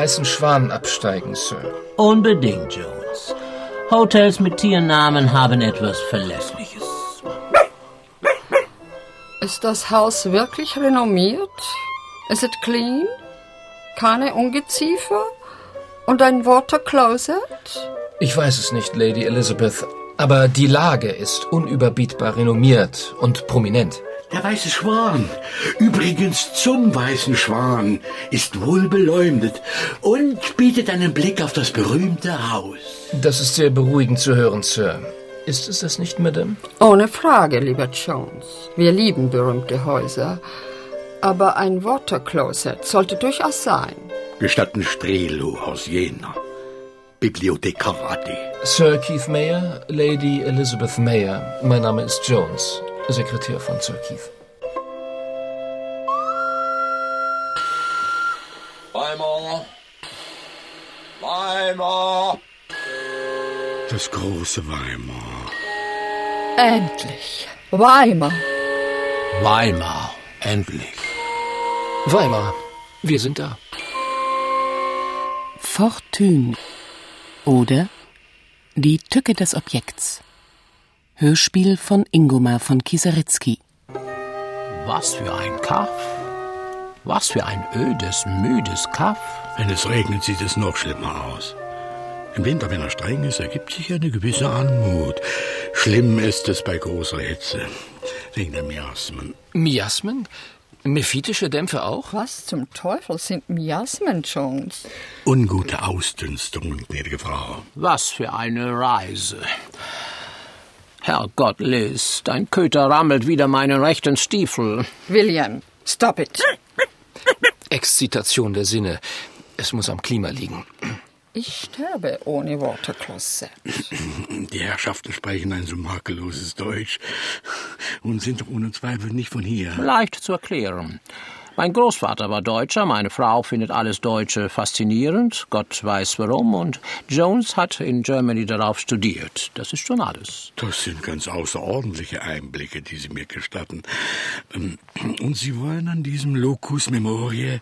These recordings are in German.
Weißen Schwan absteigen, Sir. Unbedingt, Jones. Hotels mit Tiernamen haben etwas Verlässliches. Ist das Haus wirklich renommiert? Ist es clean? Keine Ungeziefer? Und ein Water-Closet? Ich weiß es nicht, Lady Elizabeth, aber die Lage ist unüberbietbar renommiert und prominent. Der weiße Schwan, übrigens zum weißen Schwan, ist wohl beleumundet und bietet einen Blick auf das berühmte Haus. Das ist sehr beruhigend zu hören, Sir. Ist es das nicht, Madame? Ohne Frage, lieber Jones. Wir lieben berühmte Häuser. Aber ein Water-Closet sollte durchaus sein. Gestatten Strelo aus Jena. Bibliothekarate. Sir Keith Mayer, Lady Elizabeth Mayer. Mein Name ist Jones, Sekretär von Sir Keith. Weimar. Weimar. Das große Weimar. Endlich. Weimar. Weimar, endlich. Weimar, wir sind da. Fortune oder Die Tücke des Objekts. Hörspiel von Ingomar von Kieseritzky. Was für ein Kaff. Was für ein ödes, müdes Kaff. Wenn es regnet, sieht es noch schlimmer aus. Im Winter, wenn er streng ist, ergibt sich eine gewisse Anmut. Schlimm ist es bei großer Hitze. Wegen der Miasmen. Miasmen? Mephitische Dämpfe auch? Was zum Teufel sind Miasmen, Jones? Ungute Ausdünstungen, gnädige Frau. Was für eine Reise. Herrgott, Liz, dein Köter rammelt wieder meinen rechten Stiefel. William, stop it. Exzitation der Sinne. Es muss am Klima liegen. Ich sterbe ohne Watercloset. Die Herrschaften sprechen ein so makelloses Deutsch und sind doch ohne Zweifel nicht von hier. Leicht zu erklären. Mein Großvater war Deutscher, meine Frau findet alles Deutsche faszinierend, Gott weiß warum, und Jones hat in Germany darauf studiert. Das ist schon alles. Das sind ganz außerordentliche Einblicke, die Sie mir gestatten. Ähm, Und Sie wollen an diesem Locus Memoriae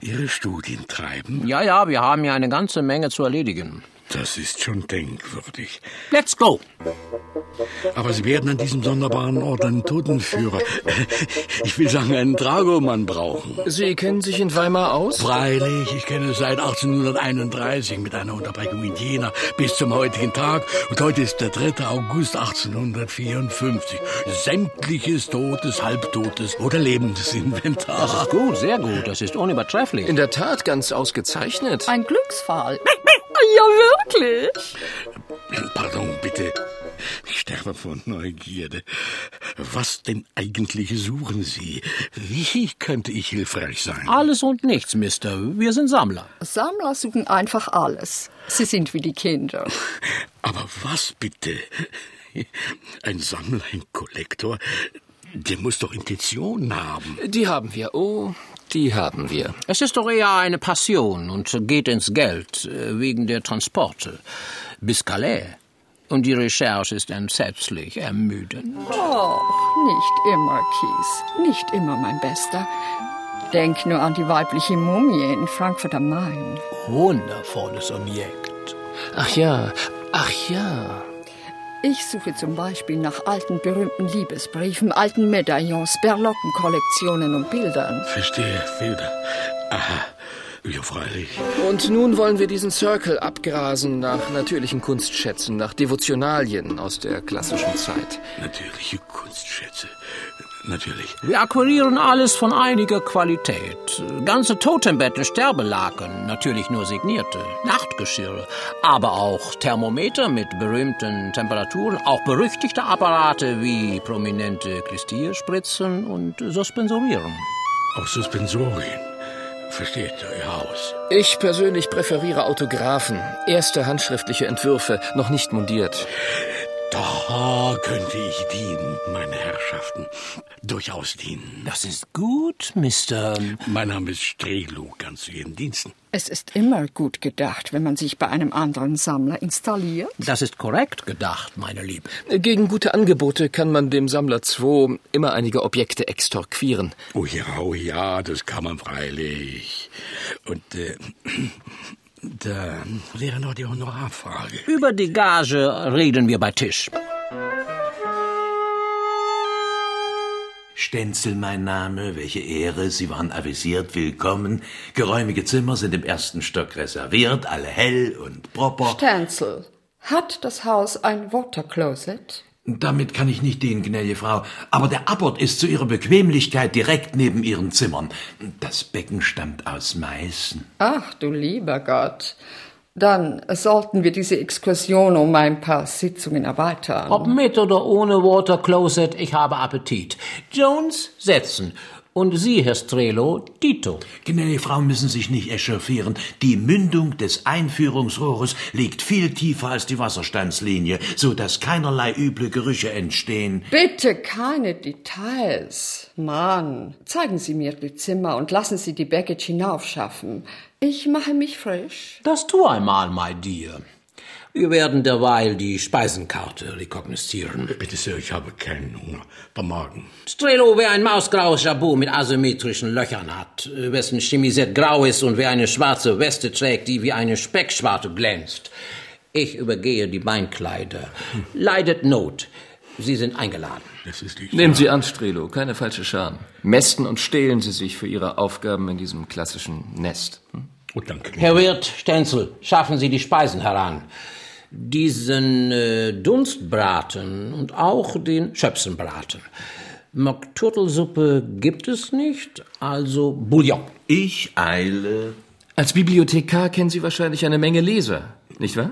Ihre Studien treiben? Ja, ja, wir haben ja eine ganze Menge zu erledigen. Das ist schon denkwürdig. Let's go! Aber Sie werden an diesem sonderbaren Ort einen Totenführer, ich will sagen, einen Dragomann brauchen. Sie kennen sich in Weimar aus? Freilich, ich kenne es seit 1831 mit einer Unterbrechung in Jena bis zum heutigen Tag. Und heute ist der 3. August 1854. Sämtliches totes, halbtotes oder lebendes Inventar. Das ist gut, sehr gut, das ist unübertrefflich. In der Tat ganz ausgezeichnet. Ein Glücksfall. Ja, wirklich. Pardon, bitte. Ich sterbe vor Neugierde. Was denn eigentlich suchen Sie? Wie könnte ich hilfreich sein? Alles und nichts, Mister. Wir sind Sammler. Sammler suchen einfach alles. Sie sind wie die Kinder. Aber was bitte? Ein Sammler, ein Kollektor, der muss doch Intention haben. Die haben wir. Oh, die haben wir. Es ist doch eher eine Passion und geht ins Geld äh, wegen der Transporte. Bis Calais. Und die Recherche ist entsetzlich ermüdend. Och, nicht immer, Kies. Nicht immer, mein Bester. Denk nur an die weibliche Mumie in Frankfurt am Main. Wundervolles Objekt. Ach ja, ach ja. Ich suche zum Beispiel nach alten berühmten Liebesbriefen, alten Medaillons, Berlockenkollektionen und Bildern. Verstehe, Bilder. Aha. Ja, freilich. Und nun wollen wir diesen Circle abgrasen nach natürlichen Kunstschätzen, nach Devotionalien aus der klassischen Zeit. Natürliche Kunstschätze. Natürlich. Wir akquirieren alles von einiger Qualität. Ganze Totembetten, Sterbelaken, natürlich nur signierte, Nachtgeschirre, aber auch Thermometer mit berühmten Temperaturen, auch berüchtigte Apparate wie prominente Klistierspritzen und Suspensorieren. Auch Suspensorien. Versteht Ihr Haus. Ich persönlich präferiere Autographen, erste handschriftliche Entwürfe, noch nicht mundiert. Da könnte ich dienen, meine Herrschaften. Durchaus dienen. Das ist gut, Mr. Mein Name ist Strelo, ganz zu Ihren Diensten. Es ist immer gut gedacht, wenn man sich bei einem anderen Sammler installiert. Das ist korrekt gedacht, meine Liebe. Gegen gute Angebote kann man dem Sammler 2 immer einige Objekte extorquieren. Oh ja, oh ja, das kann man freilich. Und äh, da wäre noch die Honorarfrage. Über die Gage reden wir bei Tisch. Stenzel mein Name, welche Ehre, Sie waren avisiert, willkommen. Geräumige Zimmer sind im ersten Stock reserviert, alle hell und proper. Stenzel, hat das Haus ein Watercloset? Damit kann ich nicht dienen, gnädige Frau, aber der Abbot ist zu Ihrer Bequemlichkeit direkt neben Ihren Zimmern. Das Becken stammt aus Meißen. Ach du lieber Gott. Dann sollten wir diese Exkursion um ein paar Sitzungen erweitern. Ob mit oder ohne Water Closet, ich habe Appetit. Jones, setzen. Und Sie, Herr Strelo, Tito. Gnädige Frau müssen sich nicht echauffieren. Die Mündung des Einführungsrohres liegt viel tiefer als die Wasserstandslinie, so dass keinerlei üble Gerüche entstehen. Bitte keine Details. Mann, zeigen Sie mir die Zimmer und lassen Sie die Baggage hinaufschaffen. Ich mache mich frisch. Das tu einmal, my dear. Wir werden derweil die Speisenkarte rekognoszieren. Bitte, Sir, ich habe keinen Hunger. Der Magen. Strelo, wer ein mausgraues Jabot mit asymmetrischen Löchern hat, wessen Chemisette grau ist und wer eine schwarze Weste trägt, die wie eine Speckschwarte glänzt. Ich übergehe die Beinkleider. Leidet Not. Sie sind eingeladen. Das ist nicht Nehmen. Sie an, Strelo, keine falsche Scham. Mästen und stehlen Sie sich für Ihre Aufgaben in diesem klassischen Nest. Hm? Oh, danke. Herr Wirt, Stenzel, schaffen Sie die Speisen heran. Diesen äh, Dunstbraten und auch den Schöpsenbraten. Mockturtelsuppe gibt es nicht, also Bouillon. Ich eile. Als Bibliothekar kennen Sie wahrscheinlich eine Menge Leser, nicht wahr?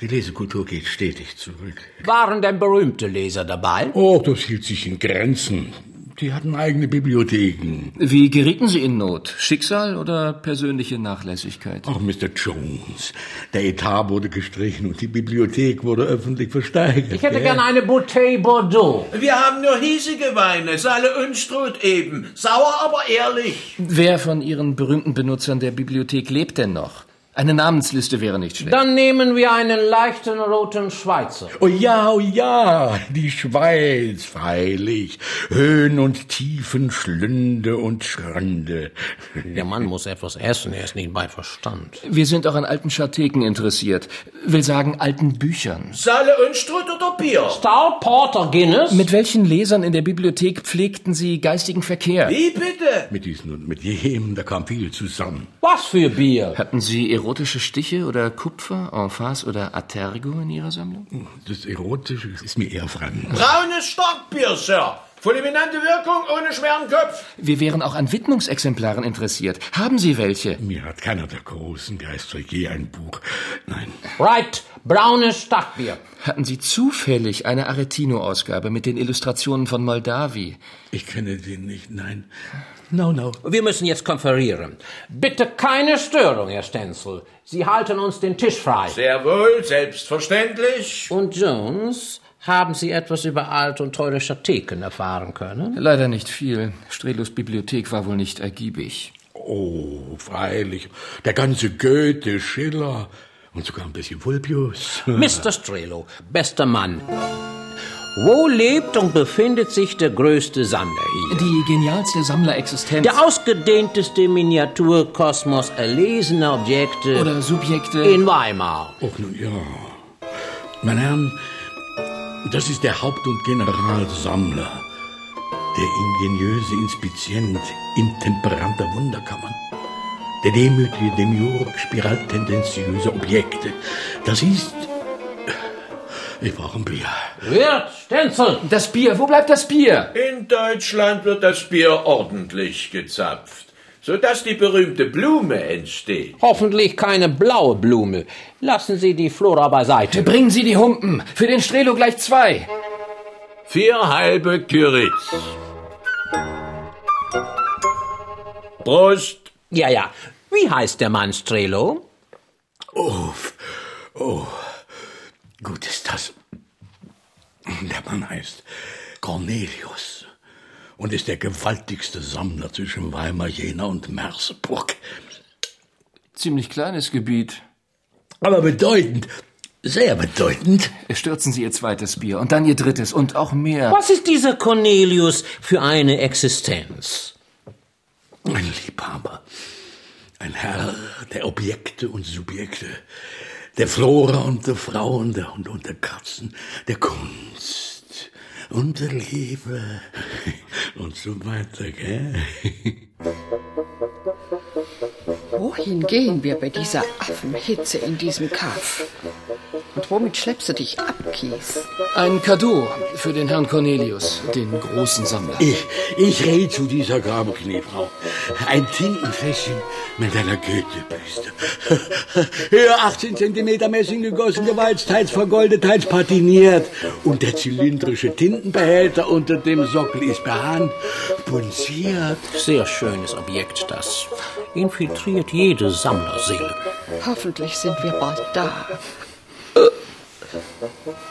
Die Lesekultur geht stetig zurück. Waren denn berühmte Leser dabei? Oh, das hielt sich in Grenzen. Die hatten eigene Bibliotheken. Wie gerieten Sie in Not? Schicksal oder persönliche Nachlässigkeit? Ach, Mr. Jones, der Etat wurde gestrichen und die Bibliothek wurde öffentlich versteigert. Ich hätte gerne eine Bouteille Bordeaux. Wir haben nur hiesige Weine, Salle Unstrut eben. Sauer, aber ehrlich. Wer von Ihren berühmten Benutzern der Bibliothek lebt denn noch? Eine Namensliste wäre nicht schlecht. Dann nehmen wir einen leichten roten Schweizer. Oh ja, oh ja, die Schweiz, freilich. Höhen und Tiefen, Schlünde und Schrönde. Der Mann muss etwas essen, er ist nicht bei Verstand. Wir sind auch an alten Schartheken interessiert. Will sagen, alten Büchern. Salle Unstrut oder Bier? Stout Porter Guinness? Mit welchen Lesern in der Bibliothek pflegten Sie geistigen Verkehr? Wie bitte? Mit diesen und mit jenem, da kam viel zusammen. Was für Bier? Hatten Sie erotische Stiche oder Kupfer, Emphase oder Atergo in Ihrer Sammlung? Das Erotische ist mir eher fremd. Braunes Starkbier, Sir. Fulminante Wirkung ohne schweren Kopf. Wir wären auch an Widmungsexemplaren interessiert. Haben Sie welche? Mir hat keiner der großen Geister je ein Buch. Nein, Right, braunes Starkbier. Hatten Sie zufällig eine Aretino-Ausgabe mit den Illustrationen von Moldavi? ich kenne den nicht. Nein. No, no. Wir müssen jetzt konferieren. Bitte keine Störung, Herr Stenzel. Sie halten uns den Tisch frei. Sehr wohl, selbstverständlich. Und Jones, haben Sie etwas über alte und teure Schartheken erfahren können? Leider nicht viel. Strelos Bibliothek war wohl nicht ergiebig. Oh, freilich. Der ganze Goethe, Schiller und sogar ein bisschen Vulpius. Mr. Strelo, bester Mann. Wo lebt und befindet sich der größte Sammler hier? Die genialste Sammlerexistenz Der ausgedehnteste Miniaturkosmos erlesener Objekte oder Subjekte. in Weimar. Och, nun ja. Meine Herren, das ist der Haupt- und Generalsammler, der ingeniöse Inspizient intemperanter Wunderkammern, der demütige Demiurg spiraltendenziöser Objekte. Das ist... Ich brauche ein Bier. Wirt, Stenzel! das Bier, wo bleibt das Bier? In Deutschland wird das Bier ordentlich gezapft, sodass die berühmte Blume entsteht. Hoffentlich keine blaue Blume. Lassen Sie die Flora beiseite. Bringen Sie die Humpen. Für den Strelo gleich zwei. Vier halbe Küritz. Prost. Ja, ja. Wie heißt der Mann Strelo? Oh, oh, gut ist das. Der Mann heißt Cornelius und ist der gewaltigste Sammler zwischen Weimar, Jena und Merseburg. Ziemlich kleines Gebiet. Aber bedeutend, sehr bedeutend. Stürzen Sie Ihr zweites Bier und dann Ihr drittes und auch mehr. Was ist dieser Cornelius für eine Existenz? Ein Liebhaber, ein Herr der Objekte und Subjekte, der Flora und der Frauen, der Hunde und der Katzen, der Kunst und der Liebe und so weiter, gell? Wohin gehen wir bei dieser Affenhitze in diesem Kaff? Und womit schleppst du dich ab, Kies? Ein Cadeau für den Herrn Cornelius, den großen Sammler. Ich, ich rede zu dieser Grabenkniefrau. Ein Tintenfässchen mit einer Goethe-Büste. Höhe 18 Zentimeter Messing gegossen, gewalzt, teils vergoldet, teils patiniert. Und der zylindrische Tintenbehälter unter dem Sockel ist per Hand punziert. Sehr schönes Objekt, das infiltriert jede Sammlerseele. Hoffentlich sind wir bald da.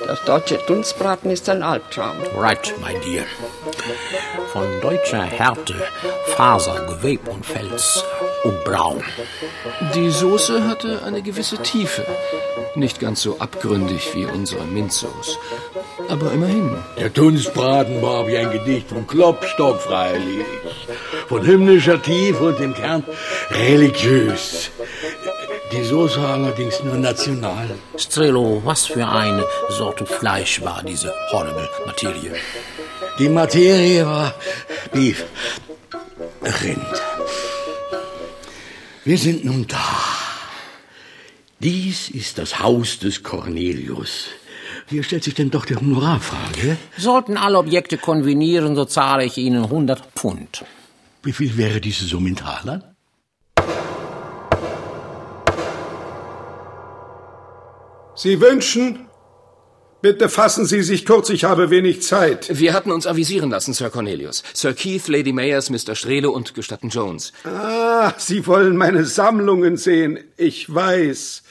Das deutsche Dunstbraten ist ein Albtraum. Right, my dear. Von deutscher Härte, Faser, Geweb und Fels und Braun. Die Soße hatte eine gewisse Tiefe. Nicht ganz so abgründig wie unsere Minzsoße. Aber immerhin. Der Dunstbraten war wie ein Gedicht von Klopstock freilich. Von himmlischer Tiefe und im Kern religiös. Die Soße allerdings nur national. Strelo, was für eine Sorte Fleisch war diese horrible Materie? Die Materie war Beef. Rind. Wir sind nun da. Dies ist das Haus des Cornelius. Hier stellt sich denn doch die Honorarfrage. Sollten alle Objekte konvenieren, so zahle ich Ihnen 100 Pfund. Wie viel wäre diese Summe in Talern? Sie wünschen? Bitte fassen Sie sich kurz, ich habe wenig Zeit. Wir hatten uns avisieren lassen, Sir Cornelius. Sir Keith, Lady Mayers, Mr. Strele und Gestatten Jones. Ah, Sie wollen meine Sammlungen sehen. Ich weiß.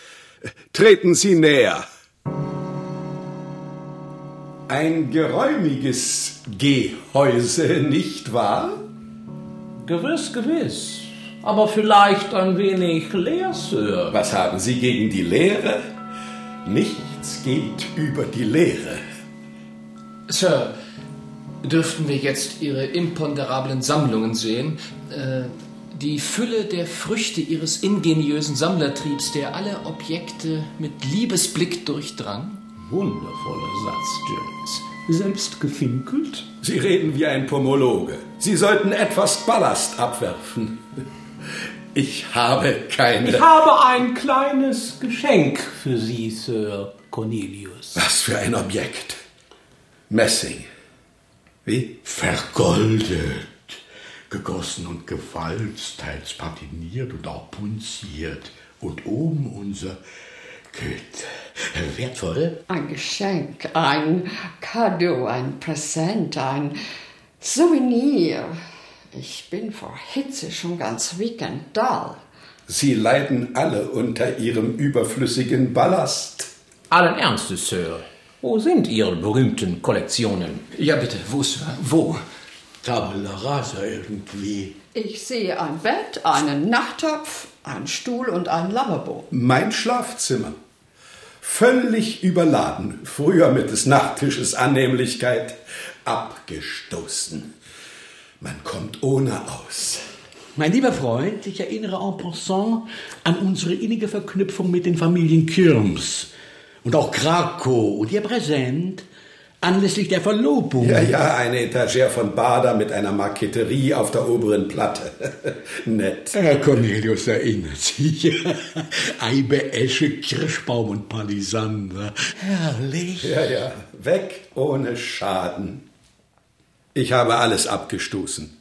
Treten Sie näher. Ein geräumiges Gehäuse, nicht wahr? Gewiss, gewiss. Aber vielleicht ein wenig leer, Sir. Was haben Sie gegen die Lehre? Nichts geht über die Lehre. Sir, dürften wir jetzt Ihre imponderablen Sammlungen sehen? Äh, die Fülle der Früchte Ihres ingeniösen Sammlertriebs, der alle Objekte mit Liebesblick durchdrang? Wundervoller Satz, Jones. Selbst gefinkelt? Sie reden wie ein Pomologe. Sie sollten etwas Ballast abwerfen. Ich habe keine. Ich habe ein kleines Geschenk für Sie, Sir Cornelius. Was für ein Objekt. Messing. Wie? Vergoldet, gegossen und gewalzt, teils patiniert und auch punziert. Und oben unser Goethe. Wertvoll? Ein Geschenk, ein Cadeau, ein Präsent, ein Souvenir. Ich bin vor Hitze schon ganz weekendal. Sie leiden alle unter Ihrem überflüssigen Ballast. Allen Ernstes, Sir. Wo sind Ihre berühmten Kollektionen? Ja, bitte, wo, Sir? Wo? Tabula rasa irgendwie. Ich sehe ein Bett, einen Nachttopf, einen Stuhl und ein Lavabo. Mein Schlafzimmer. Völlig überladen. Früher mit des Nachttisches Annehmlichkeit abgestoßen. Man kommt ohne aus. Mein lieber Freund, ich erinnere en passant an unsere innige Verknüpfung mit den Familien Kirms und auch Krakow und ihr Präsent anlässlich der Verlobung. Ja, ja, eine Etagere von Bader mit einer Marketerie auf der oberen Platte. Nett. Herr Cornelius erinnert sich. Eibe, Esche, Kirschbaum und Palisander. Herrlich. Ja, ja, weg ohne Schaden. Ich habe alles abgestoßen.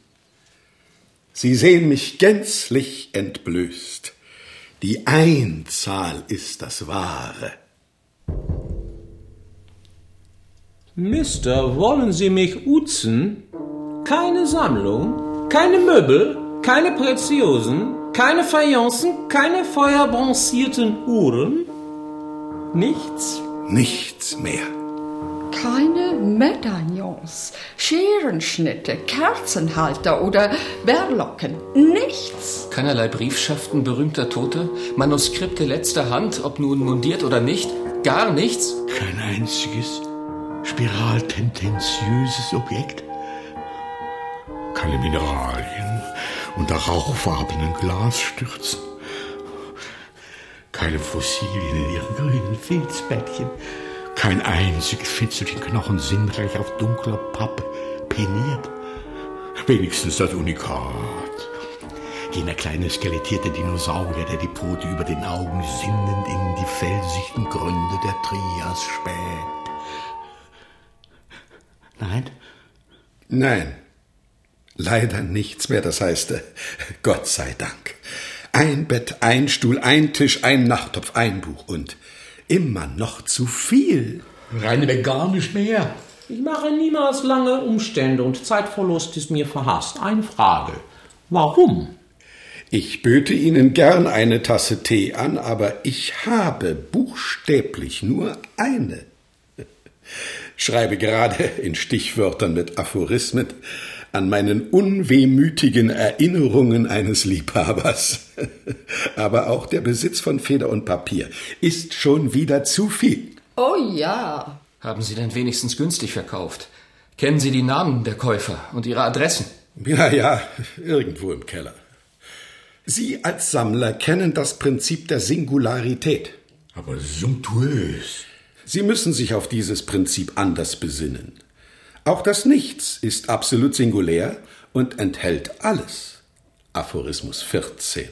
Sie sehen mich gänzlich entblößt. Die Einzahl ist das Wahre. Mister, wollen Sie mich uzen? Keine Sammlung, keine Möbel, keine Preziosen, keine Fayencen, keine feuerbronzierten Uhren? Nichts? Nichts mehr. Keine Medaillons, Scherenschnitte, Kerzenhalter oder Berlocken. Nichts. Keinerlei Briefschaften berühmter Toter, Manuskripte letzter Hand, ob nun mundiert oder nicht. Gar nichts. Kein einziges spiraltendenziöses Objekt. Keine Mineralien unter rauchfarbenen Glasstürzen. Keine Fossilien in ihren grünen Filzbettchen. Kein einziges Fitzelchen Knochen sinnreich auf dunkler Pappe peniert. Wenigstens das Unikat. Jener kleine skelettierte Dinosaurier, der die Pfote über den Augen sinnend in die felsigen Gründe der Trias späht. Nein? Nein, leider nichts mehr, das heißt, Gott sei Dank. Ein Bett, ein Stuhl, ein Tisch, ein Nachttopf, ein Buch und immer noch zu viel. Reineweg gar nicht mehr. Ich mache niemals lange Umstände und Zeitverlust ist mir verhasst. Eine Frage. Warum? Ich böte Ihnen gern eine Tasse Tee an, aber ich habe buchstäblich nur eine. Schreibe gerade in Stichwörtern mit Aphorismen an meinen unwehmütigen Erinnerungen eines Liebhabers. Aber auch der Besitz von Feder und Papier ist schon wieder zu viel. Oh ja. Haben Sie denn wenigstens günstig verkauft? Kennen Sie die Namen der Käufer und ihre Adressen? Ja, ja, irgendwo im Keller. Sie als Sammler kennen das Prinzip der Singularität. Aber sumptuös. Sie müssen sich auf dieses Prinzip anders besinnen. Auch das Nichts ist absolut singulär und enthält alles. Aphorismus 14.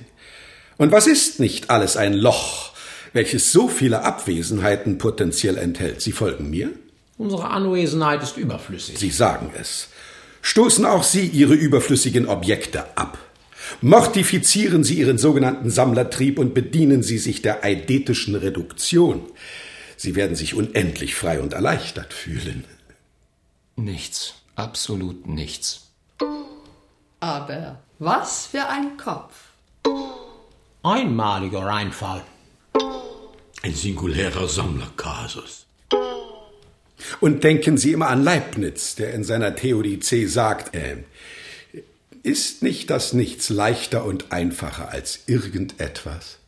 Und was ist nicht alles ein Loch, welches so viele Abwesenheiten potenziell enthält? Sie folgen mir? Unsere Anwesenheit ist überflüssig. Sie sagen es. Stoßen auch Sie Ihre überflüssigen Objekte ab. Mortifizieren Sie Ihren sogenannten Sammlertrieb und bedienen Sie sich der eidetischen Reduktion. Sie werden sich unendlich frei und erleichtert fühlen. Nichts. Absolut nichts. Aber was für ein Kopf. Einmaliger Reinfall. Ein singulärer Sammlerkasus. Und denken Sie immer an Leibniz, der in seiner Theodizee sagt, äh, ist nicht das Nichts leichter und einfacher als irgendetwas?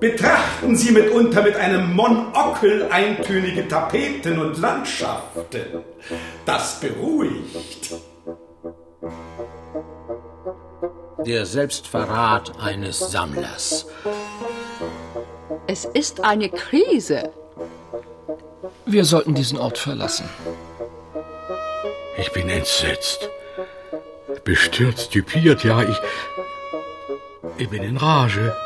Betrachten Sie mitunter mit einem Monokel eintönige Tapeten und Landschaften. Das beruhigt. Der Selbstverrat eines Sammlers. Es ist eine Krise. Wir sollten diesen Ort verlassen. Ich bin entsetzt. Bestürzt, typiert, ja, ich. Ich bin in Rage.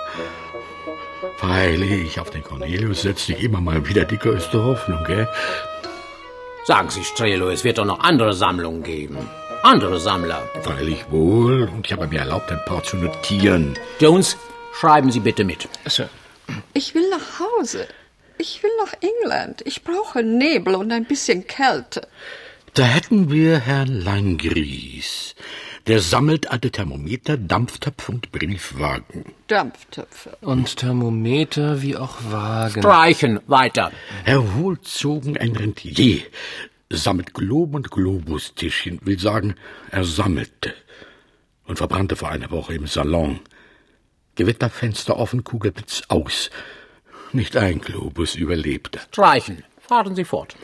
Freilich, auf den Cornelius setzt sich immer mal wieder die größte Hoffnung, gell? Sagen Sie, Strelo, es wird doch noch andere Sammlungen geben. Andere Sammler. Freilich wohl, und ich habe mir erlaubt, ein paar zu notieren. Jones, schreiben Sie bitte mit. Sir. Ich will nach Hause. Ich will nach England. Ich brauche Nebel und ein bisschen Kälte. Da hätten wir Herrn Langries. Der sammelt alte Thermometer, Dampftöpfe und Briefwagen. Dampftöpfe. Und Thermometer wie auch Wagen. Streichen, weiter. Herr Wohlzogen, ein Rentier, sammelt Globen und Globustischchen, will sagen, er sammelte und verbrannte vor einer Woche im Salon. Gewitterfenster offen, Kugelblitz aus. Nicht ein Globus überlebte. Streichen. Fahren Sie fort.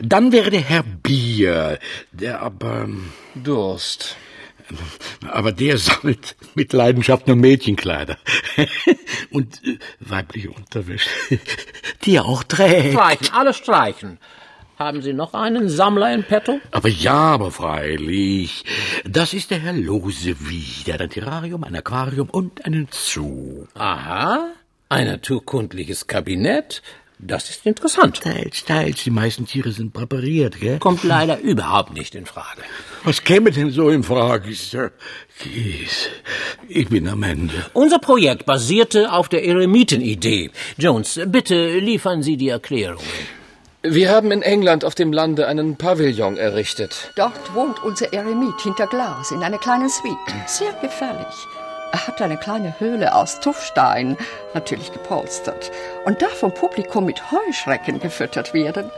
Dann wäre der Herr Bier, der aber, Durst. Aber der sammelt mit Leidenschaft nur Mädchenkleider. Und äh, weibliche Unterwäsche, die er auch trägt. Streichen, alles streichen. Haben Sie noch einen Sammler in petto? Aber ja, aber freilich. Das ist der Herr Lose wieder. Ein Terrarium, ein Aquarium und einen Zoo. Aha, ein naturkundliches Kabinett. Das ist interessant. Teils, teils. Die meisten Tiere sind präpariert, gell? Kommt leider überhaupt nicht in Frage. Was käme denn so in Frage, Sir? Kies, ich bin am Ende. Unser Projekt basierte auf der Eremitenidee. Jones, bitte liefern Sie die Erklärungen. Wir haben in England auf dem Lande einen Pavillon errichtet. Dort wohnt unser Eremit hinter Glas in einer kleinen Suite. Sehr gefährlich. Er hat eine kleine Höhle aus Tuffstein, natürlich gepolstert, und darf vom Publikum mit Heuschrecken gefüttert werden.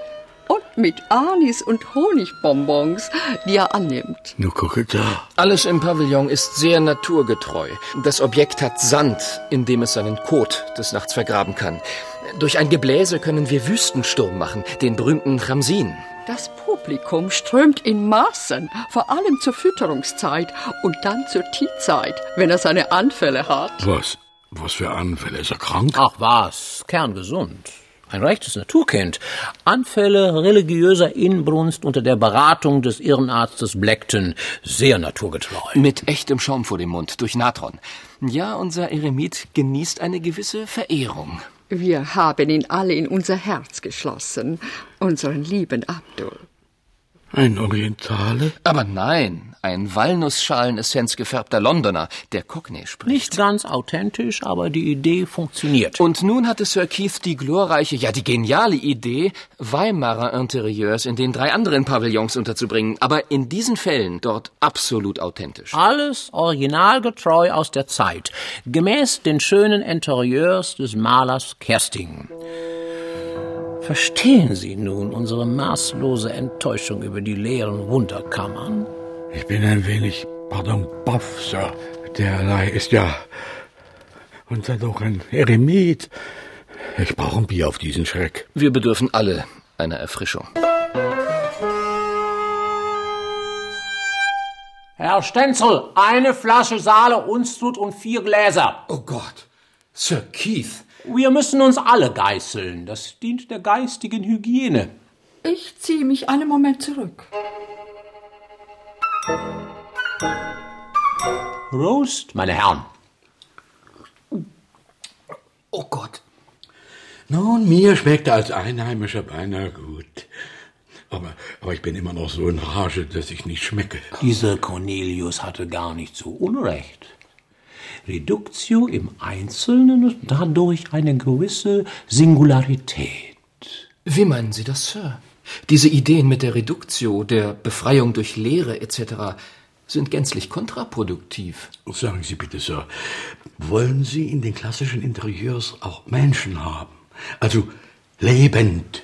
Und mit Anis und Honigbonbons, die er annimmt. Nur gucke da. Alles im Pavillon ist sehr naturgetreu. Das Objekt hat Sand, in dem es seinen Kot des Nachts vergraben kann. Durch ein Gebläse können wir Wüstensturm machen, den berühmten Ramsin. Das Publikum strömt in Massen, vor allem zur Fütterungszeit und dann zur Teezeit, wenn er seine Anfälle hat. Was? Was für Anfälle? Ist er krank? Ach was, kerngesund. Ein rechtes Naturkind. Anfälle religiöser Inbrunst unter der Beratung des Irrenarztes Blackton. Sehr naturgetreu. Mit echtem Schaum vor dem Mund, durch Natron. Ja, unser Eremit genießt eine gewisse Verehrung. Wir haben ihn alle in unser Herz geschlossen, unseren lieben Abdul. Ein Orientale? Aber nein, ein Walnussschalenessence gefärbter Londoner, der Cockney spricht. Nicht ganz authentisch, aber die Idee funktioniert. Und nun hatte Sir Keith die glorreiche, ja die geniale Idee, Weimarer Interieurs in den drei anderen Pavillons unterzubringen, aber in diesen Fällen dort absolut authentisch. Alles originalgetreu aus der Zeit, gemäß den schönen Interieurs des Malers Kersting. Verstehen Sie nun unsere maßlose Enttäuschung über die leeren Wunderkammern? Ich bin ein wenig, pardon, baff, Sir. Derlei ist ja. Und dann doch ein Eremit. Ich brauche ein Bier auf diesen Schreck. Wir bedürfen alle einer Erfrischung. Herr Stenzel, eine Flasche Saale, Unstrut und vier Gläser. Oh Gott, Sir Keith. Wir müssen uns alle geißeln. Das dient der geistigen Hygiene. Ich ziehe mich einen Moment zurück. Prost, meine Herren. Oh Gott. Nun, mir schmeckt er als Einheimischer beinahe gut. Aber, aber ich bin immer noch so in Rage, dass ich nicht schmecke. Dieser Cornelius hatte gar nicht so Unrecht. Reductio im Einzelnen ist dadurch eine gewisse Singularität. Wie meinen Sie das, Sir? Diese Ideen mit der Reductio, der Befreiung durch Lehre etc. sind gänzlich kontraproduktiv. Sagen Sie bitte, Sir, wollen Sie in den klassischen Interieurs auch Menschen haben? Also lebend,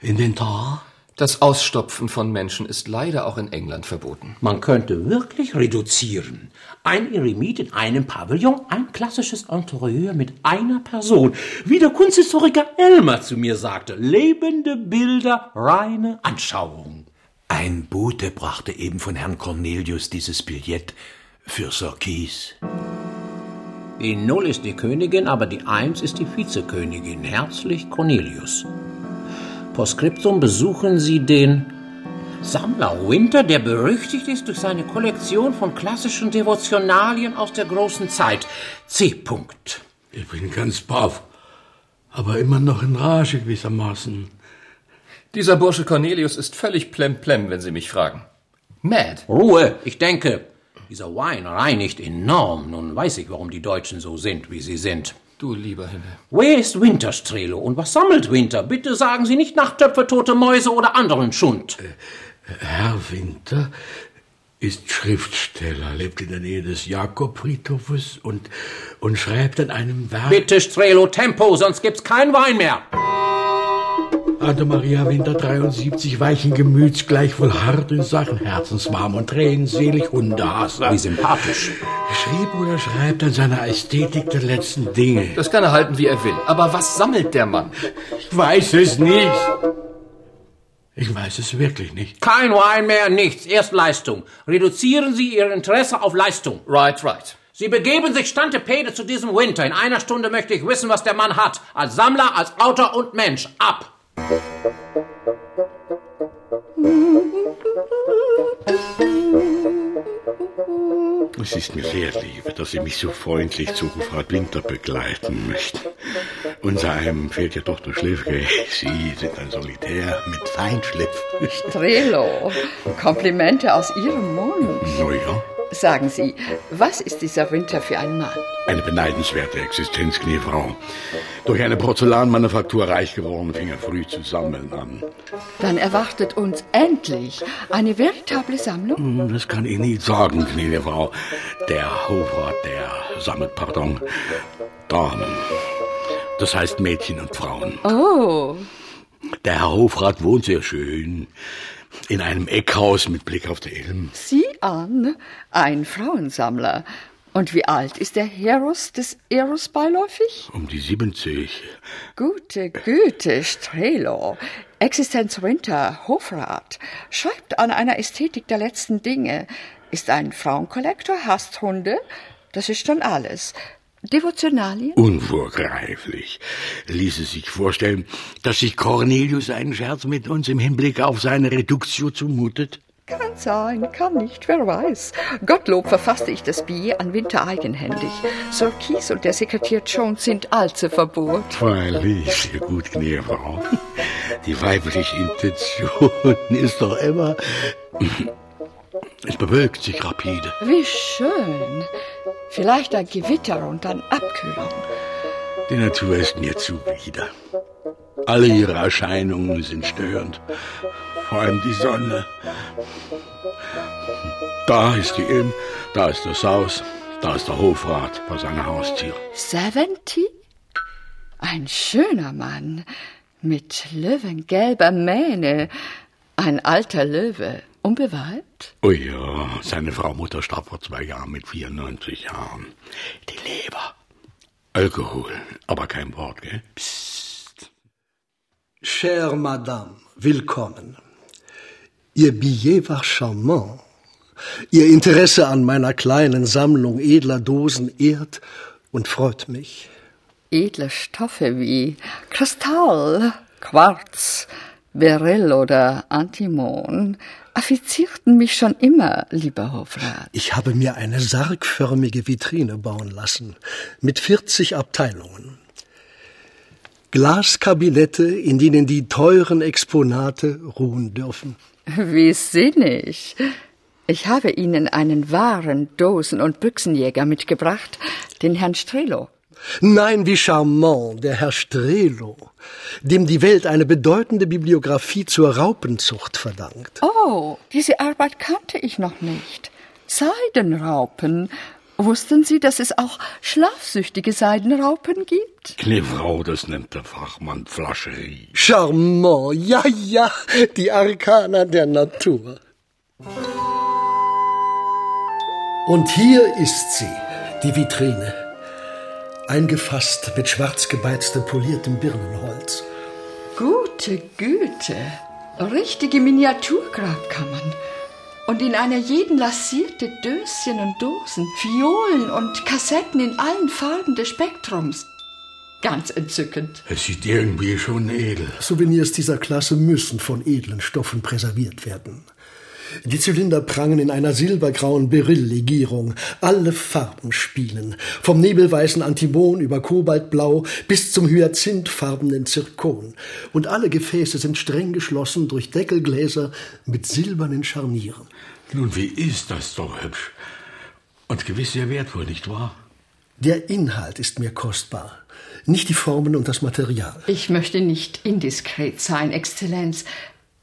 Inventar? Das Ausstopfen von Menschen ist leider auch in England verboten. Man könnte wirklich reduzieren. Ein Eremit in einem Pavillon, ein klassisches Interieur mit einer Person. Wie der Kunsthistoriker Elmer zu mir sagte, lebende Bilder, reine Anschauung. Ein Bote brachte eben von Herrn Cornelius dieses Billett für Sir Keith. Die Null ist die Königin, aber die Eins ist die Vizekönigin. Herzlich Cornelius. Postskriptum besuchen Sie den Sammler Winter, der berüchtigt ist durch seine Kollektion von klassischen Devotionalien aus der großen Zeit. C. -Punkt. Ich bin ganz baff, aber immer noch in Rage gewissermaßen. Dieser Bursche Cornelius ist völlig plemplem, wenn Sie mich fragen. Mad. Ruhe, ich denke. Dieser Wein reinigt enorm. Nun weiß ich, warum die Deutschen so sind, wie sie sind. Du lieber Himmel. Wer ist Winter, Strelo? Und was sammelt Winter? Bitte sagen Sie nicht Nachttöpfe, tote Mäuse oder anderen Schund. Herr Winter ist Schriftsteller, lebt in der Nähe des Jakobfriedhofes und, und schreibt an einem Werk. Bitte, Strelo, Tempo, sonst gibt's keinen Wein mehr. Anna Maria Winter 73, weichen Gemüts, gleichwohl hart in Sachen Herzenswarm und tränenselig Hundehasser. Wie sympathisch. Schrieb oder schreibt an seiner Ästhetik der letzten Dinge. Das kann er halten, wie er will. Aber was sammelt der Mann? Ich weiß es nicht. Ich weiß es wirklich nicht. Kein Wein mehr, nichts. Erst Leistung. Reduzieren Sie Ihr Interesse auf Leistung. Right, right. Sie begeben sich Stantepede zu diesem Winter. In einer Stunde möchte ich wissen, was der Mann hat. Als Sammler, als Autor und Mensch. Ab! Es ist mir sehr lieb, dass Sie mich so freundlich zu Frau Winter begleiten möchten. Unser einem fehlt ja doch der Schläfke. Sie sind ein Solitär mit Feinschliff. Strelo, Komplimente aus Ihrem Mund. Na ja. Sagen Sie, was ist dieser Winter für ein Mann? Eine beneidenswerte Existenz, Kniefrau. Durch eine Porzellanmanufaktur reich geworden, fing er früh zu sammeln an. Dann erwartet uns endlich eine veritable Sammlung? Hm, das kann ich nicht sagen, gnädige Frau. Der Hofrat, der sammelt, pardon, Damen. Das heißt Mädchen und Frauen. Oh. Der Herr Hofrat wohnt sehr schön in einem Eckhaus mit Blick auf die Ilm. Sieh an, ein Frauensammler. Und wie alt ist der Heros des Eros beiläufig? Um die 70. Gute Güte, Strelo. Existenz Winter, Hofrat, schreibt an einer Ästhetik der letzten Dinge. Ist ein Frauenkollektor, hasst Hunde. Das ist schon alles. Devotionalien? Unvorgreiflich. Ließe sich vorstellen, dass sich Cornelius einen Scherz mit uns im Hinblick auf seine Reduktio zumutet? Kann sein, kann nicht, wer weiß. Gottlob verfasste ich das Billet an Winter eigenhändig. Sir Keys und der Sekretär Jones sind allzu verbohrt. Freilich, sehr gut, gnädige Frau. Die weibliche Intention ist doch immer... Es bewölkt sich rapide. Wie schön. Vielleicht ein Gewitter und dann Abkühlung. Die Natur ist mir zuwider. Alle ihre Erscheinungen sind störend. Vor allem die Sonne. Da ist die Ilm, da ist das Haus, da ist der Hofrat vor seiner Haustür. Seventy? Ein schöner Mann mit löwengelber Mähne. Ein alter Löwe. Unbewahrt? Oh ja, seine Frau Mutter starb vor zwei Jahren mit 94 Jahren. Die Leber. Alkohol, aber kein Wort, gell? Psst. Chère Madame, willkommen. Ihr Billet war charmant. Ihr Interesse an meiner kleinen Sammlung edler Dosen ehrt und freut mich. Edle Stoffe wie Kristall, Quarz, Beryl oder Antimon affizierten mich schon immer, lieber Hofrat. Ich habe mir eine sargförmige Vitrine bauen lassen mit 40 Abteilungen. Glaskabinette, in denen die teuren Exponate ruhen dürfen. Wie sinnig. Ich habe Ihnen einen wahren Dosen- und Büchsenjäger mitgebracht, den Herrn Strelo. Nein, wie charmant, der Herr Strelo, dem die Welt eine bedeutende Bibliographie zur Raupenzucht verdankt. Oh, diese Arbeit kannte ich noch nicht. Seidenraupen. Wussten Sie, dass es auch schlafsüchtige Seidenraupen gibt? Knefrau, das nennt der Fachmann Flascherie. Charmant, ja, ja, die Arkana der Natur. Und hier ist sie, die Vitrine eingefasst mit schwarz gebeiztem poliertem Birnenholz. Gute Güte, richtige Miniaturgrabkammern. Und in einer jeden lassierte Döschen und Dosen, Violen und Kassetten in allen Farben des Spektrums. Ganz entzückend. Es sieht irgendwie schon edel. Souvenirs dieser Klasse müssen von edlen Stoffen präserviert werden. Die Zylinder prangen in einer silbergrauen Beryllegierung. Alle Farben spielen. Vom nebelweißen Antimon über Kobaltblau bis zum hyazinthfarbenen Zirkon. Und alle Gefäße sind streng geschlossen durch Deckelgläser mit silbernen Scharnieren. Nun, wie ist das doch hübsch. Und gewiss sehr wertvoll, nicht wahr? Der Inhalt ist mir kostbar, nicht die Formen und das Material. Ich möchte nicht indiskret sein, Exzellenz.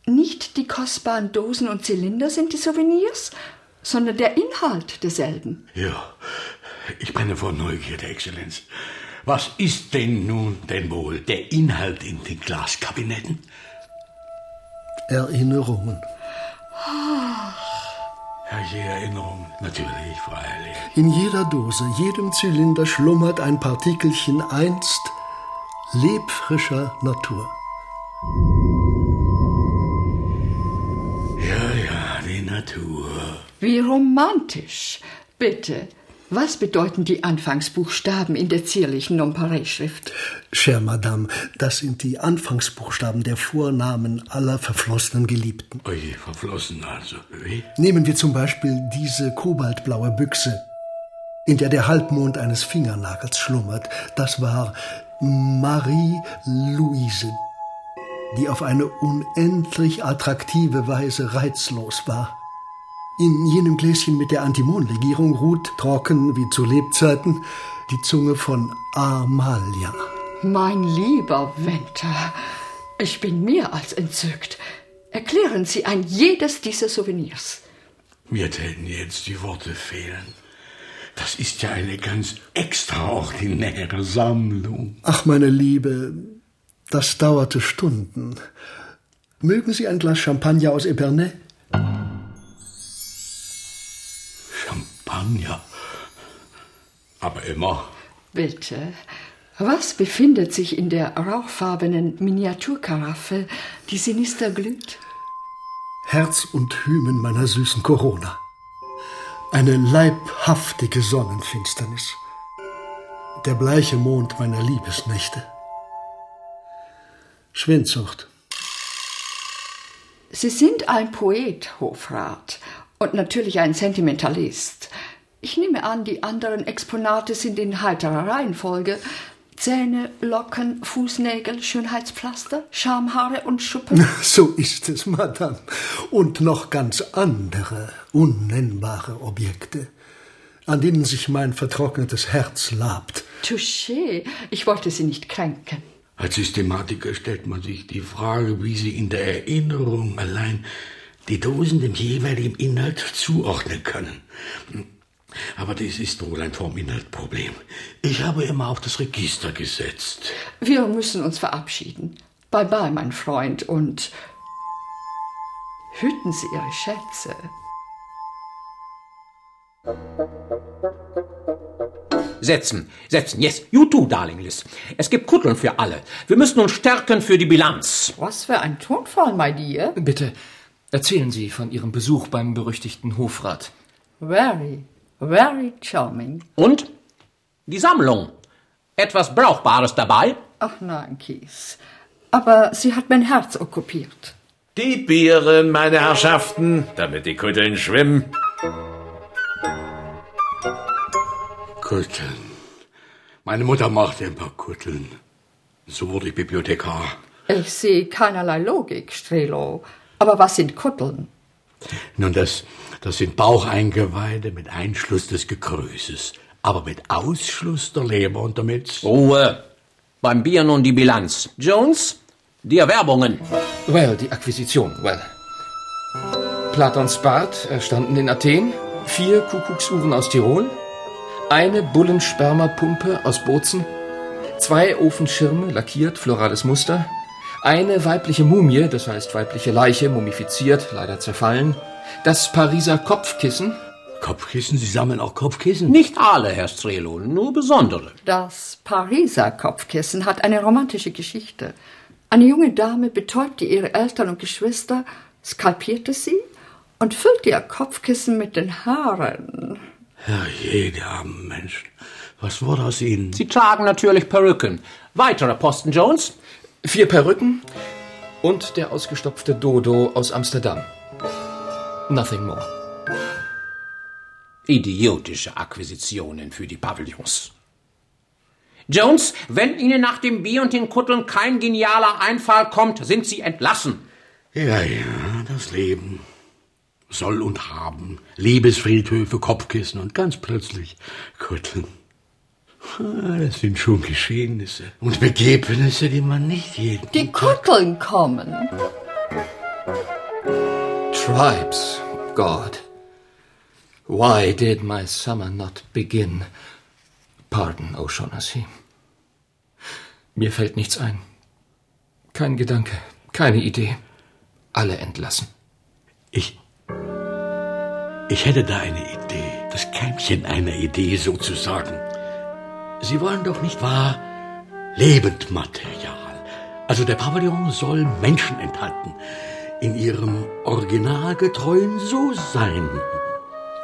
Nicht die kostbaren Dosen und Zylinder sind die Souvenirs, sondern der Inhalt derselben. Ja, ich brenne vor Neugierde, Exzellenz. Was ist denn nun denn wohl der Inhalt in den Glaskabinetten? Erinnerungen. Ja, je Erinnerung, natürlich, freilich. In jeder Dose, jedem Zylinder schlummert ein Partikelchen einst lebfrischer Natur. Wie romantisch. Bitte, was bedeuten die Anfangsbuchstaben in der zierlichen Nonpareil-Schrift? Chère Madame, das sind die Anfangsbuchstaben der Vornamen aller verflossenen Geliebten. Oje, verflossen also. Wie? Nehmen wir zum Beispiel diese kobaltblaue Büchse, in der der Halbmond eines Fingernagels schlummert. Das war Marie-Louise, die auf eine unendlich attraktive Weise reizlos war. In jenem Gläschen mit der Antimonlegierung ruht, trocken wie zu Lebzeiten, die Zunge von Amalia. Mein lieber Winter, ich bin mehr als entzückt. Erklären Sie ein jedes dieser Souvenirs. Mir täten jetzt die Worte fehlen. Das ist ja eine ganz extraordinäre Sammlung. Ach, meine Liebe, das dauerte Stunden. Mögen Sie ein Glas Champagner aus Epernay? Champagner. Aber immer. Bitte. Was befindet sich in der rauchfarbenen Miniaturkaraffe, die sinister glüht? Herz und Hymen meiner süßen Corona. Eine leibhaftige Sonnenfinsternis. Der bleiche Mond meiner Liebesnächte. Schwindsucht. Sie sind ein Poet, Hofrat, und natürlich ein Sentimentalist. Ich nehme an, die anderen Exponate sind in heiterer Reihenfolge. Zähne, Locken, Fußnägel, Schönheitspflaster, Schamhaare und Schuppen. So ist es, Madame. Und noch ganz andere, unnennbare Objekte, an denen sich mein vertrocknetes Herz labt. Touché, ich wollte Sie nicht kränken. Als Systematiker stellt man sich die Frage, wie Sie in der Erinnerung allein die Dosen dem jeweiligen Inhalt zuordnen können. Aber das ist wohl ein Forminhaltproblem. Ich habe immer auf das Register gesetzt. Wir müssen uns verabschieden. Bye bye, mein Freund, und hüten Sie Ihre Schätze. Setzen, setzen, yes, you too, darling Liz. Es gibt Kutteln für alle. Wir müssen uns stärken für die Bilanz. Was für ein Tonfall, my dear. Bitte, erzählen Sie von Ihrem Besuch beim berüchtigten Hofrat. Very, very charming. Und? Die Sammlung. Etwas Brauchbares dabei? Ach nein, Kies. Aber sie hat mein Herz okkupiert. Die Biere, meine Herrschaften, damit die Kutteln schwimmen. Kutteln. Meine Mutter machte ein paar Kutteln. So wurde ich Bibliothekar. Ich sehe keinerlei Logik, Strelo. Aber was sind Kutteln? Nun, das, das sind Baucheingeweide mit Einschluss des Gekröses, aber mit Ausschluss der Leber und der Milz. Ruhe. Beim Bier nun die Bilanz. Jones, die Erwerbungen. Well, die Akquisition, well. Platons Bart erstanden in Athen, vier Kuckucksuhren aus Tirol, eine Bullenspermapumpe aus Bozen, zwei Ofenschirme, lackiert, florales Muster, eine weibliche Mumie, das heißt weibliche Leiche, mumifiziert, leider zerfallen, das Pariser Kopfkissen, Kopfkissen? Sie sammeln auch Kopfkissen? Nicht alle, Herr Strelo, nur besondere. Das Pariser Kopfkissen hat eine romantische Geschichte. Eine junge Dame betäubte ihre Eltern und Geschwister, skalpierte sie und füllte ihr Kopfkissen mit den Haaren. Herrje, die armen Menschen. Was wurde aus ihnen? Sie tragen natürlich Perücken. Weitere Posten, Jones? Vier Perücken und der ausgestopfte Dodo aus Amsterdam. Nothing more. Idiotische Akquisitionen für die Pavillons. Jones, wenn Ihnen nach dem Bier und den Kutteln kein genialer Einfall kommt, sind Sie entlassen. Ja, ja, das Leben. Soll und haben. Liebesfriedhöfe, Kopfkissen und ganz plötzlich Kutteln. Ah, Das sind schon Geschehnisse und Begebnisse, die man nicht jeden Die Kutteln kommen. Tribes, God. Why did my summer not begin? Pardon, O'Shaughnessy. Mir fällt nichts ein. Kein Gedanke, keine Idee. Alle entlassen. Ich. Ich hätte da eine Idee. Das Keimchen einer Idee sozusagen. Sie wollen doch nicht wahr Lebendmaterial. Also der Pavillon soll Menschen enthalten. In ihrem originalgetreuen So-Sein.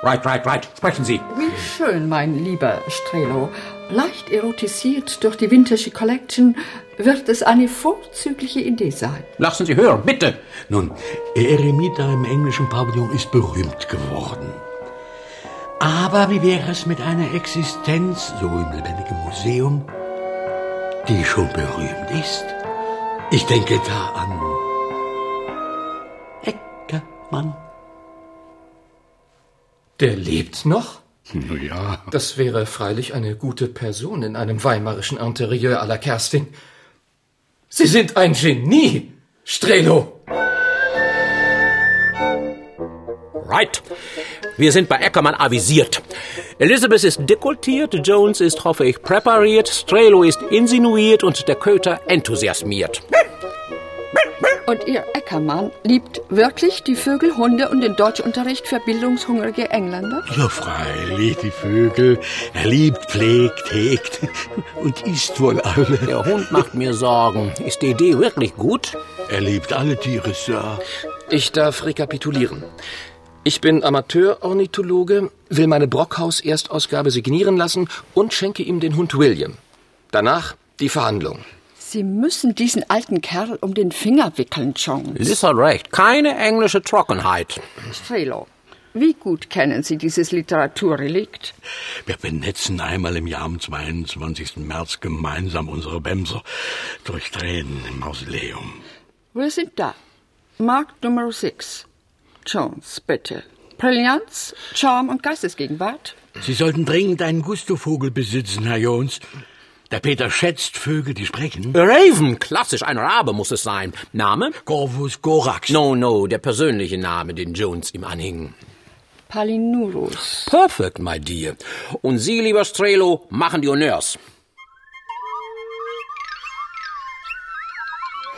Right, right, right. Sprechen Sie. Wie schön, mein lieber Strelo. Leicht erotisiert durch die Vintage Collection wird es eine vorzügliche Idee sein. Lassen Sie hören, bitte. Nun, Eremita im englischen Pavillon ist berühmt geworden. Aber wie wäre es mit einer Existenz, so im lebendigen Museum, die schon berühmt ist? Ich denke da an Eckermann. Der lebt noch? Ja. Das wäre freilich eine gute Person in einem weimarischen Interieur à la Kerstin. Sie sind ein Genie, Strelo. Right. Wir sind bei Ackermann avisiert. Elizabeth ist dekoltiert, Jones ist, hoffe ich, präpariert, Strelo ist insinuiert und der Köter enthusiasmiert. Und Ihr Eckermann liebt wirklich die Vögel, Hunde und den Deutschunterricht für bildungshungrige Engländer? Ja, freilich, die Vögel. Er liebt, pflegt, hegt und isst wohl alle. Der Hund macht mir Sorgen. Ist die Idee wirklich gut? Er liebt alle Tiere, Sir. Ich darf rekapitulieren. Ich bin Amateur-Ornithologe, will meine Brockhaus-Erstausgabe signieren lassen und schenke ihm den Hund William. Danach die Verhandlung. Sie müssen diesen alten Kerl um den Finger wickeln, Jones. Liz hat recht. Keine englische Trockenheit. Strelo, wie gut kennen Sie dieses Literaturrelikt? Wir benetzen einmal im Jahr am 22. März gemeinsam unsere Bämser durch Tränen im Mausoleum. Wir sind da. Markt Nummer 6. Jones, bitte. Brillanz, Charme und Geistesgegenwart? Sie sollten dringend einen Gusto-Vogel besitzen, Herr Jones. Der Peter schätzt Vögel, die sprechen. Raven, klassisch, ein Rabe muss es sein. Name? Corvus Corax. No, no, der persönliche Name, den Jones ihm anhing. Palinurus. Perfect, my dear. Und Sie, lieber Strelo, machen die Honneurs.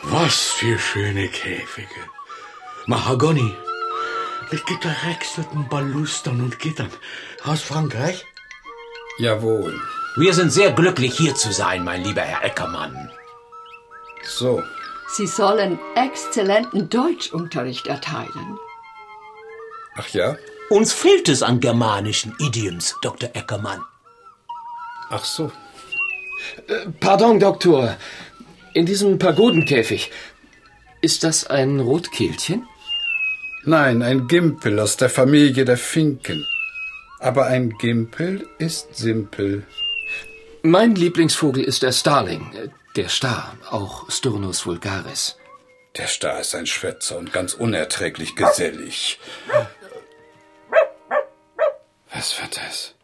Was für schöne Käfige. Mahagoni. Mit geterechselten Balustern und Gittern. Aus Frankreich? Jawohl. Wir sind sehr glücklich, hier zu sein, mein lieber Herr Eckermann. So. Sie sollen exzellenten Deutschunterricht erteilen. Ach ja? Uns fehlt es an germanischen Idioms, Dr. Eckermann. Ach so. Äh, pardon, Doktor. In diesem Pagodenkäfig. Ist das ein Rotkehlchen? Nein, ein Gimpel aus der Familie der Finken. Aber ein Gimpel ist simpel. Mein Lieblingsvogel ist der Starling, der Star, auch Sturnus vulgaris. Der Star ist ein Schwätzer und ganz unerträglich gesellig. Was war das?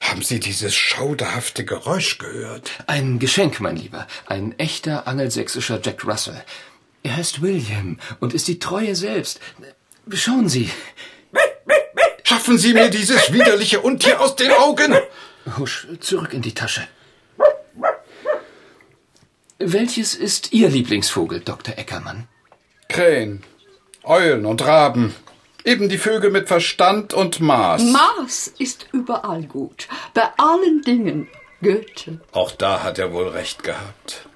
Haben Sie dieses schauderhafte Geräusch gehört? Ein Geschenk, mein Lieber. Ein echter angelsächsischer Jack Russell. Er heißt William und ist die Treue selbst. Schauen Sie. Schaffen Sie mir dieses widerliche Untier aus den Augen! Husch, zurück in die Tasche. Welches ist Ihr Lieblingsvogel, Dr. Eckermann? Krähen, Eulen und Raben. Eben die Vögel mit Verstand und Maß. Maß ist überall gut. Bei allen Dingen. Goethe. Auch da hat er wohl recht gehabt.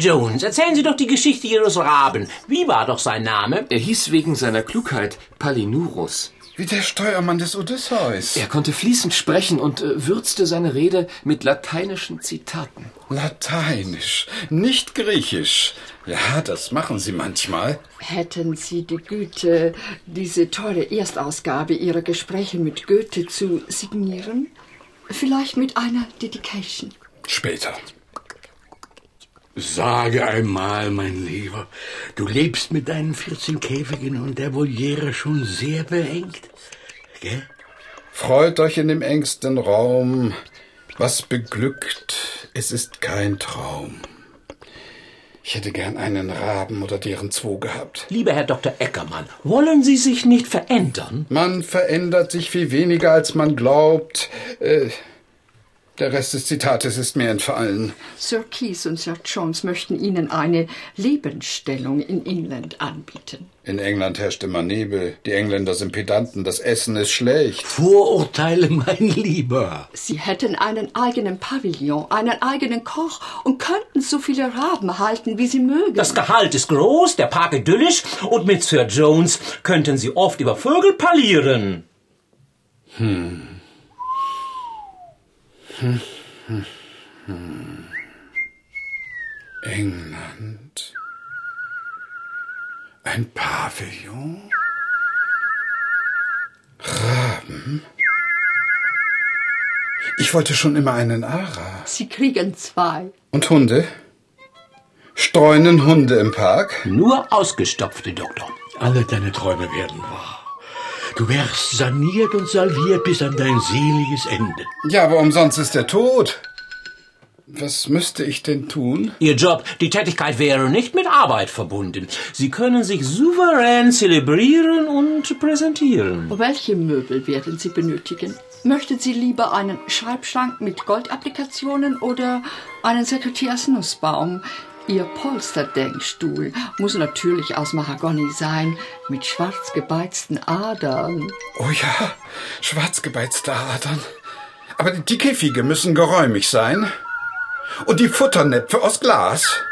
Jones, erzählen Sie doch die Geschichte Ihres Raben. Wie war doch sein Name? Er hieß wegen seiner Klugheit Palinurus. Wie der Steuermann des Odysseus. Er konnte fließend sprechen und äh, würzte seine Rede mit lateinischen Zitaten. Lateinisch, nicht Griechisch. Ja, das machen Sie manchmal. Hätten Sie die Güte, diese teure Erstausgabe Ihrer Gespräche mit Goethe zu signieren? Vielleicht mit einer Dedication. Später. Sage einmal, mein Lieber, du lebst mit deinen 14 Käfigen und der Voliere schon sehr beengt. Gell? Freut euch in dem engsten Raum. Was beglückt, es ist kein Traum. Ich hätte gern einen Raben oder deren zwei gehabt. Lieber Herr Dr. Eckermann, wollen Sie sich nicht verändern? Man verändert sich viel weniger, als man glaubt. Äh, der Rest des Zitates ist mir entfallen. Sir Keith und Sir Jones möchten Ihnen eine Lebensstellung in England anbieten. In England herrscht immer Nebel. Die Engländer sind Pedanten. Das Essen ist schlecht. Vorurteile, mein Lieber. Sie hätten einen eigenen Pavillon, einen eigenen Koch und könnten so viele Raben halten, wie Sie mögen. Das Gehalt ist groß, der Park idyllisch und mit Sir Jones könnten Sie oft über Vögel parlieren. Hm. Hm, hm, hm. England. Ein Pavillon? Raben? Ich wollte schon immer einen Ara. Sie kriegen zwei. Und Hunde? Streunen Hunde im Park? Nur ausgestopfte, Doktor. Alle deine Träume werden wahr. Du wärst saniert und salviert bis an dein seliges Ende. Ja, aber umsonst ist er tot. Was müsste ich denn tun? Ihr Job, die Tätigkeit wäre nicht mit Arbeit verbunden. Sie können sich souverän zelebrieren und präsentieren. Welche Möbel werden Sie benötigen? Möchten Sie lieber einen Schreibschrank mit Goldapplikationen oder einen Sekretärsnussbaum? Ihr Polsterdenkstuhl muss natürlich aus Mahagoni sein, mit schwarz gebeizten Adern. Oh ja, schwarz gebeizte Adern. Aber die Käfige müssen geräumig sein. Und die Futternäpfe aus Glas.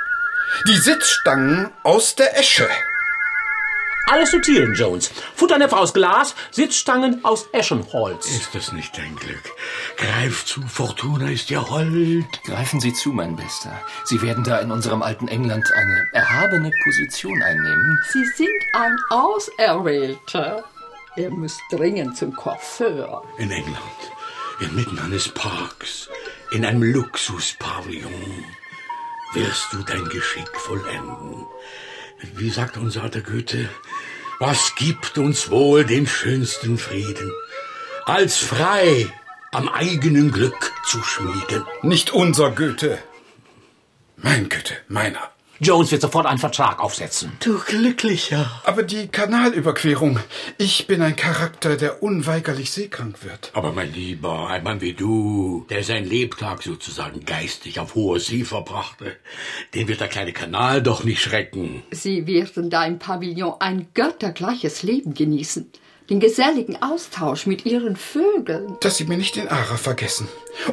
Die Sitzstangen aus der Esche. Alles notieren, Jones. Futternäpfe aus Glas, Sitzstangen aus Eschenholz. Ist das nicht dein Glück? Greif zu, Fortuna ist ja hold. Greifen Sie zu, mein Bester. Sie werden da in unserem alten England eine erhabene Position einnehmen. Sie sind ein Auserwählter. Er muss dringend zum Coiffeur. In England, inmitten eines Parks, in einem Luxuspavillon, wirst du dein Geschick vollenden. Wie sagt unser alter Goethe, was gibt uns wohl den schönsten Frieden, als frei am eigenen Glück zu schmieden? Nicht unser Goethe. Mein Goethe, meiner. Jones wird sofort einen Vertrag aufsetzen. Du Glücklicher. Aber die Kanalüberquerung. Ich bin ein Charakter, der unweigerlich seekrank wird. Aber mein Lieber, ein Mann wie du, der sein Lebtag sozusagen geistig auf hoher See verbrachte, den wird der kleine Kanal doch nicht schrecken. Sie werden da im Pavillon ein göttergleiches Leben genießen. Den geselligen Austausch mit ihren Vögeln. Dass Sie mir nicht den Ara vergessen.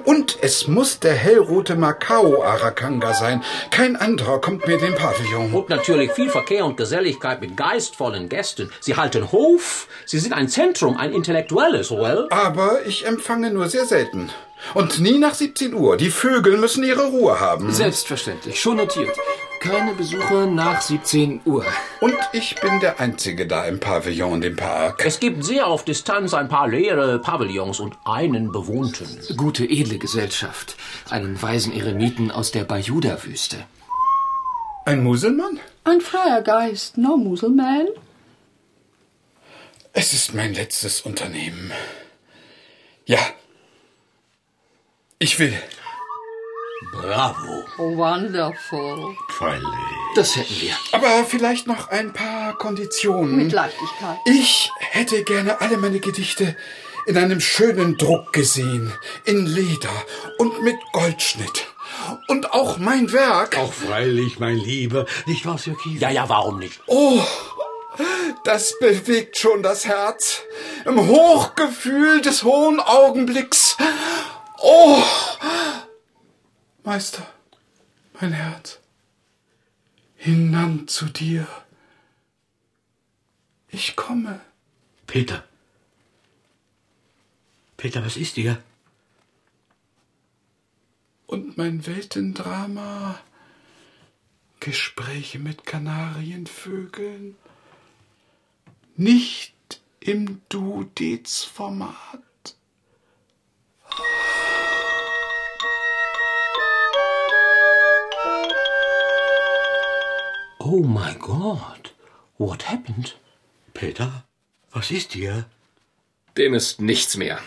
Und es muss der hellrote Macao Arakanga sein. Kein anderer kommt mir den Pavillon. Und natürlich viel Verkehr und Geselligkeit mit geistvollen Gästen. Sie halten Hof. Sie sind ein Zentrum, ein intellektuelles, well? Aber ich empfange nur sehr selten. Und nie nach 17 Uhr. Die Vögel müssen ihre Ruhe haben. Selbstverständlich, schon notiert. Keine Besuche nach 17 Uhr. Und ich bin der Einzige da im Pavillon und im Park. Es gibt sehr auf Distanz ein paar leere Pavillons und einen bewohnten. Gute, edle Gesellschaft. Einen weisen Eremiten aus der Bayuda-Wüste. Ein Muselmann? Ein freier Geist, no Muselman. Es ist mein letztes Unternehmen. Ja. Ich will. Bravo. Oh, wonderful. Freilich. Das hätten wir. Aber vielleicht noch ein paar Konditionen. Mit Leichtigkeit. Ich hätte gerne alle meine Gedichte in einem schönen Druck gesehen, in Leder und mit Goldschnitt. Und auch mein Werk. Auch freilich, mein Lieber. Nicht wahr, Sir Keith? Ja, ja, warum nicht? Oh, das bewegt schon das Herz. Im Hochgefühl des hohen Augenblicks. Oh, Meister, mein Herz, hinan zu dir. Ich komme. Peter. Peter, was ist dir? Und mein Weltendrama. Gespräche mit Kanarienvögeln. Nicht im Duodez-Format. Oh my God. What happened? Peter, was ist dir? Dem ist nichts mehr.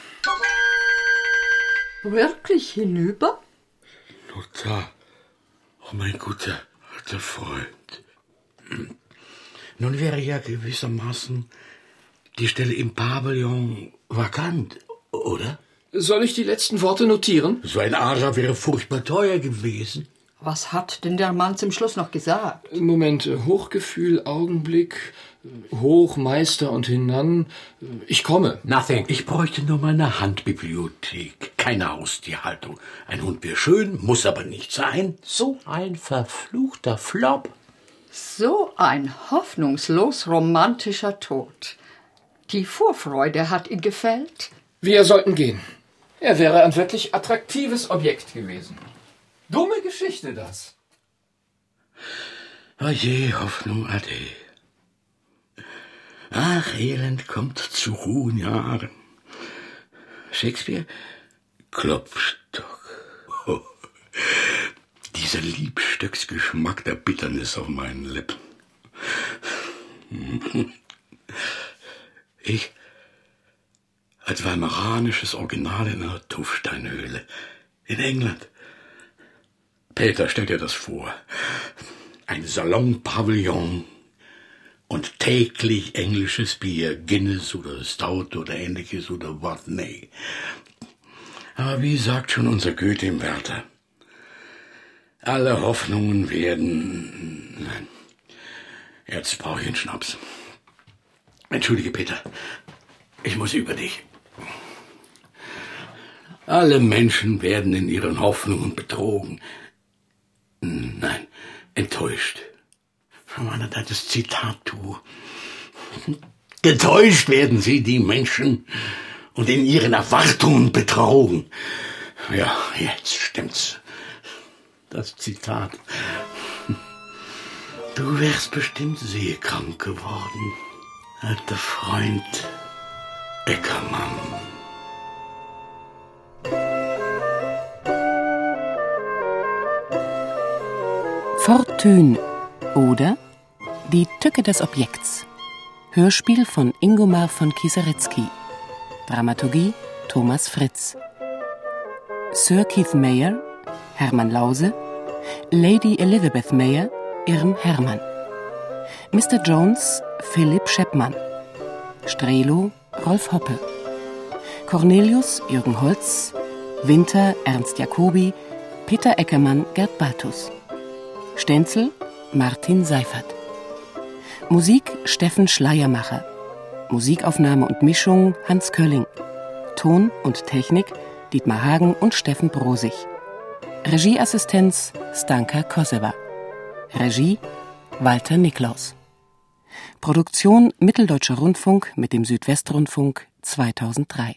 Wirklich hinüber? Lothar, oh mein guter alter Freund. Nun wäre ja gewissermaßen die Stelle im Pavillon vakant, oder? Soll ich die letzten Worte notieren? So ein Ara wäre furchtbar teuer gewesen. Was hat denn der Mann zum Schluss noch gesagt? Moment, äh, Hochgefühl, Augenblick, äh, hoch, Meister und hinan. Äh, Ich komme. Nothing. Ich bräuchte nur meine Handbibliothek. Keine Haustierhaltung. Ein Hund wäre schön, muss aber nicht sein. So ein verfluchter Flop. So ein hoffnungslos romantischer Tod. Die Vorfreude hat ihn gefällt. Wir sollten gehen. Er wäre ein wirklich attraktives Objekt gewesen. Dumme Geschichte das. Oje, Hoffnung ade. Ach, Elend kommt zu ruhen Jahren. Shakespeare? Klopstock. Oh, dieser Liebstöcksgeschmack der Bitternis auf meinen Lippen. Ich, als weimaranisches Original in einer Tuffsteinhöhle in England. Peter, stell dir das vor. Ein Salon-Pavillon und täglich englisches Bier, Guinness oder Stout oder ähnliches oder was, nee. Aber wie sagt schon unser Goethe im Werther, alle Hoffnungen werden... Jetzt brauche ich einen Schnaps. Entschuldige, Peter, ich muss über dich. Alle Menschen werden in ihren Hoffnungen betrogen. Nein, enttäuscht. Mann, das Zitat, du. Getäuscht werden sie, die Menschen, und in ihren Erwartungen betrogen. Ja, jetzt stimmt's. Das Zitat. Du wärst bestimmt seekrank geworden, alter Freund Eckermann. Fortune oder Die Tücke des Objekts. Hörspiel von Ingomar von Kieseretzky. Dramaturgie Thomas Fritz. Sir Keith Mayer, Hermann Lause. Lady Elizabeth Mayer, Irm Hermann. Mr. Jones, Philipp Scheppmann. Strelo, Rolf Hoppe. Cornelius, Jürgen Holz. Winter, Ernst Jacobi. Peter Eckermann, Gerd Bartus. Stenzel, Martin Seifert. Musik Steffen Schleiermacher. Musikaufnahme und Mischung Hans Kölling. Ton und Technik Dietmar Hagen und Steffen Brosig. Regieassistenz Stanka Koseva. Regie Walter Niklaus. Produktion Mitteldeutscher Rundfunk mit dem Südwestrundfunk 2003.